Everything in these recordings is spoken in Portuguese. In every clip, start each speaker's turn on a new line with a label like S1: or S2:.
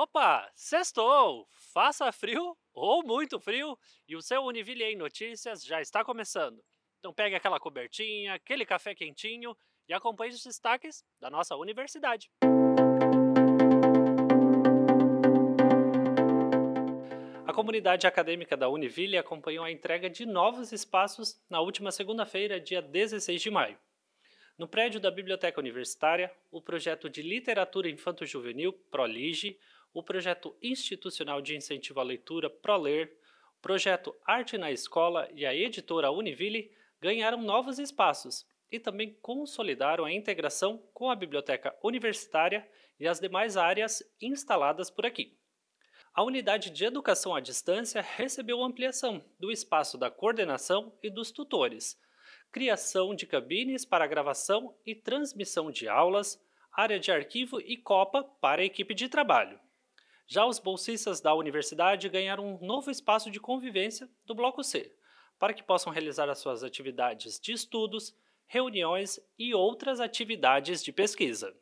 S1: Opa, sextou! Faça frio ou muito frio e o seu Univille em Notícias já está começando. Então pegue aquela cobertinha, aquele café quentinho e acompanhe os destaques da nossa universidade. A comunidade acadêmica da Univille acompanhou a entrega de novos espaços na última segunda-feira, dia 16 de maio. No prédio da Biblioteca Universitária, o projeto de literatura infanto-juvenil ProLige, o projeto institucional de incentivo à leitura ProLer, o projeto Arte na Escola e a editora Univille ganharam novos espaços e também consolidaram a integração com a biblioteca universitária e as demais áreas instaladas por aqui. A unidade de educação à distância recebeu ampliação do espaço da coordenação e dos tutores criação de cabines para gravação e transmissão de aulas, área de arquivo e copa para a equipe de trabalho. Já os bolsistas da universidade ganharam um novo espaço de convivência do Bloco C, para que possam realizar as suas atividades de estudos, reuniões e outras atividades de pesquisa.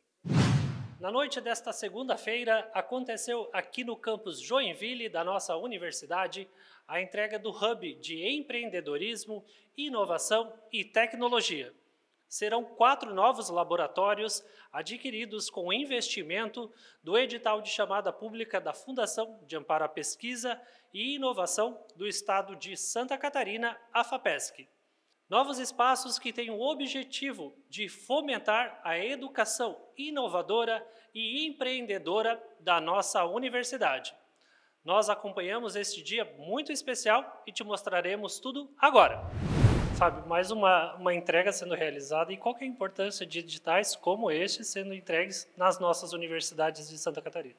S1: Na noite desta segunda-feira, aconteceu aqui no campus Joinville da nossa universidade a entrega do Hub de Empreendedorismo, Inovação e Tecnologia. Serão quatro novos laboratórios adquiridos com investimento do edital de chamada pública da Fundação de Amparo à Pesquisa e Inovação do Estado de Santa Catarina, a FAPESC. Novos espaços que têm o objetivo de fomentar a educação inovadora e empreendedora da nossa universidade. Nós acompanhamos este dia muito especial e te mostraremos tudo agora. Fábio, mais uma, uma entrega sendo realizada e qual é a importância de editais como este sendo entregues nas nossas universidades de Santa Catarina?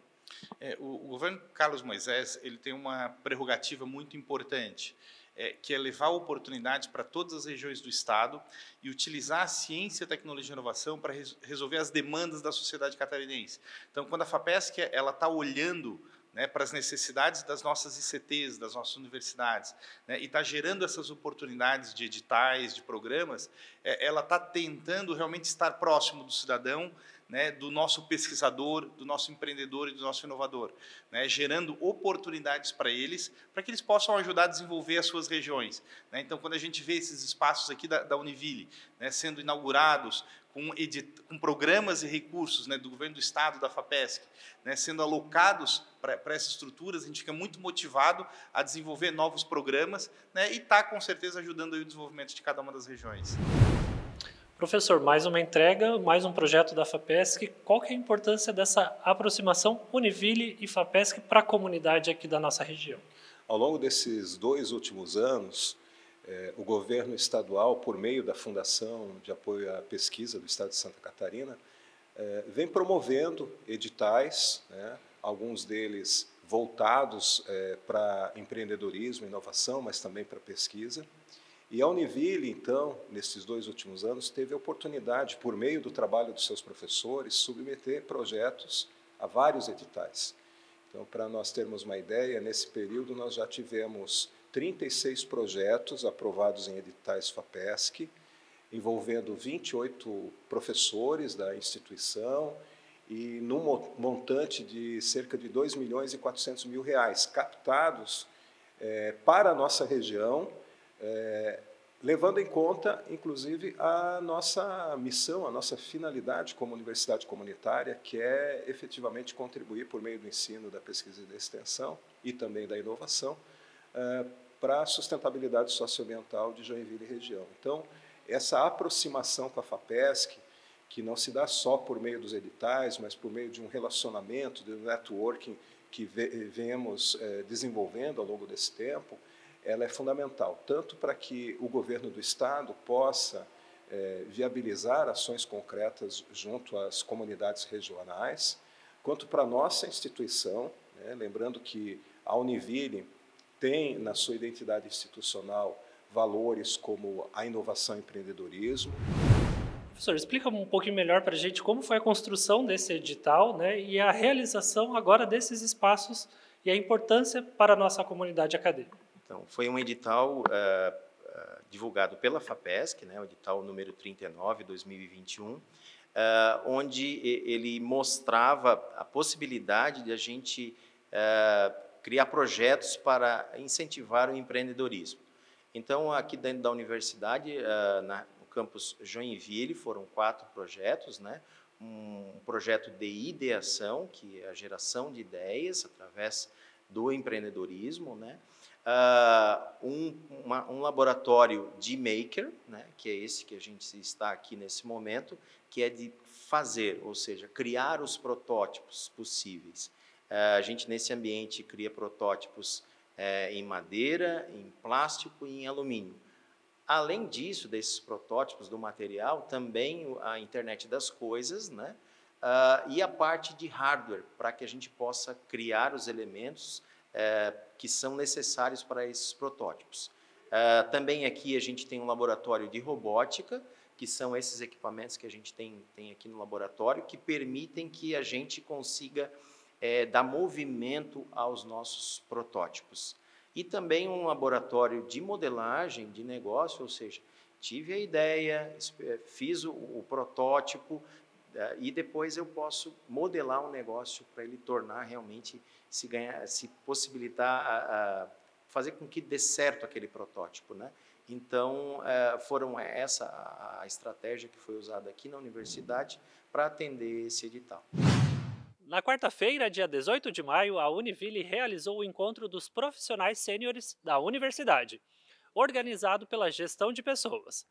S2: É, o, o, governo Carlos Moisés ele tem uma prerrogativa muito importante, é, que é levar oportunidades para todas as regiões do Estado e utilizar a ciência, tecnologia e inovação para res, resolver as demandas da sociedade catarinense. Então, quando a FAPESC está olhando né, para as necessidades das nossas ICTs, das nossas universidades, né, e está gerando essas oportunidades de editais, de programas, é, ela está tentando realmente estar próximo do cidadão, né, do nosso pesquisador, do nosso empreendedor e do nosso inovador, né, gerando oportunidades para eles, para que eles possam ajudar a desenvolver as suas regiões. Né. Então, quando a gente vê esses espaços aqui da, da Univille né, sendo inaugurados, com, com, programas e recursos né, do governo do estado, da FAPESC, né, sendo alocados para essas estruturas, a gente fica muito motivado a desenvolver novos programas e está, com certeza, ajudando o desenvolvimento de cada uma das regiões.
S1: Professor, mais uma entrega, mais um projeto da FAPESC. Qual que é a importância dessa aproximação Univille e FAPESC para a comunidade aqui da nossa região?
S3: Ao longo desses dois últimos anos, eh, o governo estadual, por meio da Fundação de Apoio à Pesquisa do Estado de Santa Catarina, eh, vem promovendo editais, né, alguns deles voltados eh, para empreendedorismo, inovação, mas também para pesquisa. E a Univille, então, nesses dois últimos anos, teve a oportunidade, por meio do trabalho dos seus professores, submeter projetos a vários editais. Então, para nós termos uma ideia, nesse período nós já tivemos 36 projetos aprovados em editais FAPESC, envolvendo 28 professores da instituição e num montante de cerca de 2 milhões e 400 mil reais captados é, para a nossa região, é, levando em conta, inclusive, a nossa missão, a nossa finalidade como universidade comunitária, que é efetivamente contribuir por meio do ensino, da pesquisa e da extensão e também da inovação é, para a sustentabilidade socioambiental de Joinville e região. Então, essa aproximação com a FAPESC, que não se dá só por meio dos editais, mas por meio de um relacionamento, de um networking que vemos é, desenvolvendo ao longo desse tempo, ela é fundamental, tanto para que o governo do Estado possa é, viabilizar ações concretas junto às comunidades regionais, quanto para a nossa instituição, né, lembrando que a Univille tem na sua identidade institucional valores como a inovação e empreendedorismo.
S1: Professor, explica um pouquinho melhor para a gente como foi a construção desse edital né, e a realização agora desses espaços e a importância para a nossa comunidade acadêmica.
S4: Então, foi um edital uh, divulgado pela FAPESC, né, o edital número 39, 2021, uh, onde ele mostrava a possibilidade de a gente uh, criar projetos para incentivar o empreendedorismo. Então, aqui dentro da universidade, na, no campus Joinville, foram quatro projetos, né? um projeto de ideação, que é a geração de ideias através do empreendedorismo, né? Uh, um, uma, um, laboratório de maker, né, que é esse que a gente está aqui nesse momento, que é de fazer, ou seja, criar os protótipos possíveis. Uh, a gente nesse ambiente cria protótipos uh, em madeira, em plástico e em alumínio. Além disso, desses protótipos do material, também a internet das coisas, né, e a parte de hardware, para que a gente possa criar os elementos é, que são necessários para esses protótipos. É, também aqui a gente tem um laboratório de robótica, que são esses equipamentos que a gente tem, tem aqui no laboratório, que permitem que a gente consiga é, dar movimento aos nossos protótipos. E também um laboratório de modelagem de negócio, ou seja, tive a ideia, fiz o, o protótipo, e depois eu posso modelar um negócio para ele tornar realmente se ganhar, se possibilitar a, a fazer com que dê certo aquele protótipo, né? Então é, foram essa a estratégia que foi usada aqui na universidade para atender esse edital.
S1: Na quarta-feira, dia 18 de maio, a Univille realizou o encontro dos profissionais sêniores da universidade, organizado pela Gestão de Pessoas.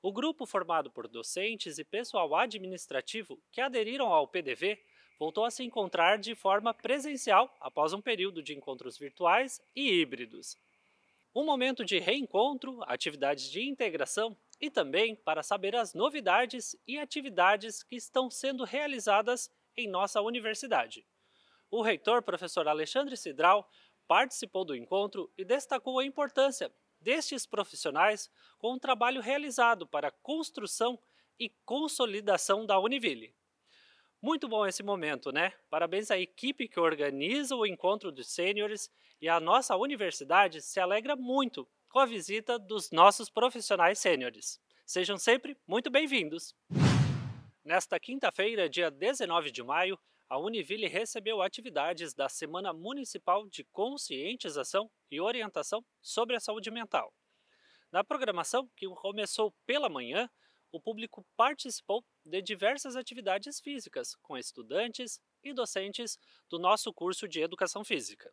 S1: O grupo, formado por docentes e pessoal administrativo que aderiram ao PDV, voltou a se encontrar de forma presencial após um período de encontros virtuais e híbridos. Um momento de reencontro, atividades de integração e também para saber as novidades e atividades que estão sendo realizadas em nossa universidade. O reitor, professor Alexandre Cidral, participou do encontro e destacou a importância destes profissionais com o trabalho realizado para a construção e consolidação da Univille. Muito bom esse momento, né? Parabéns à equipe que organiza o encontro dos sêniores e a nossa universidade se alegra muito com a visita dos nossos profissionais sêniores. Sejam sempre muito bem-vindos! Nesta quinta-feira, dia 19 de maio, a Univille recebeu atividades da Semana Municipal de Conscientização e Orientação sobre a Saúde Mental. Na programação, que começou pela manhã, o público participou de diversas atividades físicas com estudantes e docentes do nosso curso de Educação Física.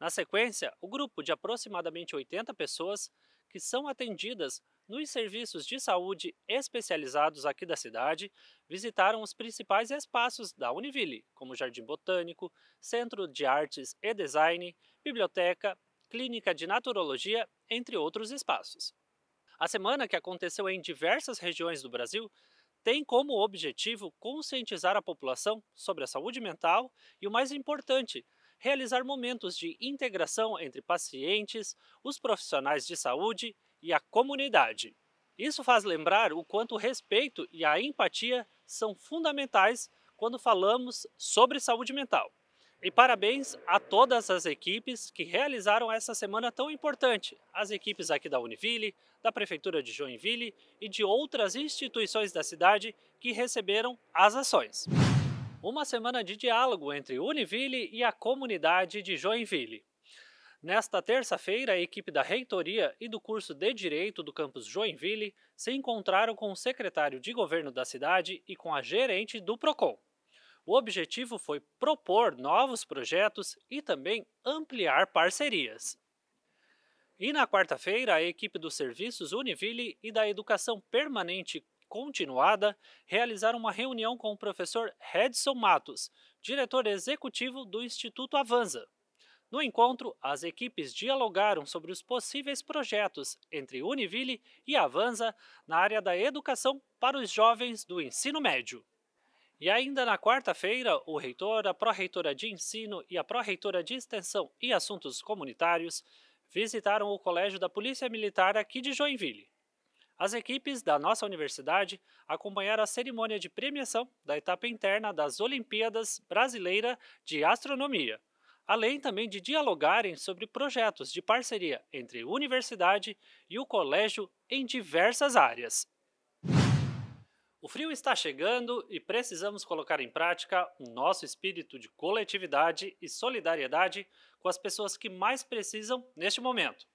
S1: Na sequência, o grupo de aproximadamente 80 pessoas que são atendidas nos serviços de saúde especializados aqui da cidade visitaram os principais espaços da Univille, como Jardim Botânico, Centro de Artes e Design, Biblioteca, Clínica de Naturologia, entre outros espaços. A semana, que aconteceu em diversas regiões do Brasil, tem como objetivo conscientizar a população sobre a saúde mental e, o mais importante, realizar momentos de integração entre pacientes, os profissionais de saúde e a comunidade. Isso faz lembrar o quanto o respeito e a empatia são fundamentais quando falamos sobre saúde mental. E parabéns a todas as equipes que realizaram essa semana tão importante. As equipes aqui da Univille, da Prefeitura de Joinville e de outras instituições da cidade que receberam as ações. Uma semana de diálogo entre Univille e a comunidade de Joinville. Nesta terça-feira, a equipe da Reitoria e do curso de Direito do campus Joinville se encontraram com o secretário de governo da cidade e com a gerente do PROCON. O objetivo foi propor novos projetos e também ampliar parcerias. E na quarta-feira, a equipe dos serviços Univille e da Educação Permanente Continuada realizaram uma reunião com o professor Redson Matos, diretor executivo do Instituto Avanza. No encontro, as equipes dialogaram sobre os possíveis projetos entre Univille e Avanza na área da educação para os jovens do ensino médio. E ainda na quarta-feira, o reitor, a pró-reitora de ensino e a pró-reitora de extensão e assuntos comunitários visitaram o Colégio da Polícia Militar aqui de Joinville. As equipes da nossa universidade acompanharam a cerimônia de premiação da etapa interna das Olimpíadas Brasileira de Astronomia, além também de dialogarem sobre projetos de parceria entre universidade e o colégio em diversas áreas. O frio está chegando e precisamos colocar em prática o nosso espírito de coletividade e solidariedade com as pessoas que mais precisam neste momento.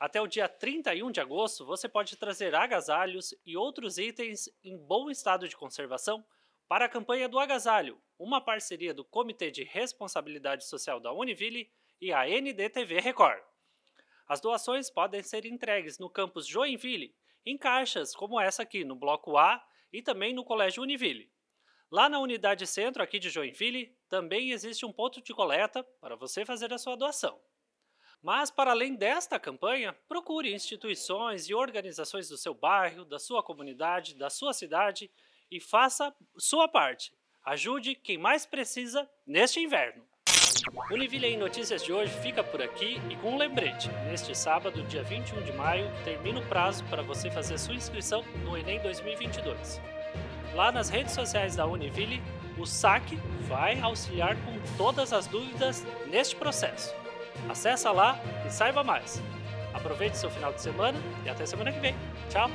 S1: Até o dia 31 de agosto, você pode trazer agasalhos e outros itens em bom estado de conservação para a campanha do Agasalho, uma parceria do Comitê de Responsabilidade Social da Univille e a NDTV Record. As doações podem ser entregues no campus Joinville, em caixas como essa aqui, no Bloco A e também no Colégio Univille. Lá na Unidade Centro, aqui de Joinville, também existe um ponto de coleta para você fazer a sua doação. Mas, para além desta campanha, procure instituições e organizações do seu bairro, da sua comunidade, da sua cidade e faça sua parte. Ajude quem mais precisa neste inverno. O Univille em Notícias de hoje fica por aqui e com um lembrete. Neste sábado, dia 21 de maio, termina o prazo para você fazer sua inscrição no Enem 2022. Lá nas redes sociais da Univille, o SAC vai auxiliar com todas as dúvidas neste processo. Acesse lá e saiba mais. Aproveite seu final de semana e até semana que vem. Tchau!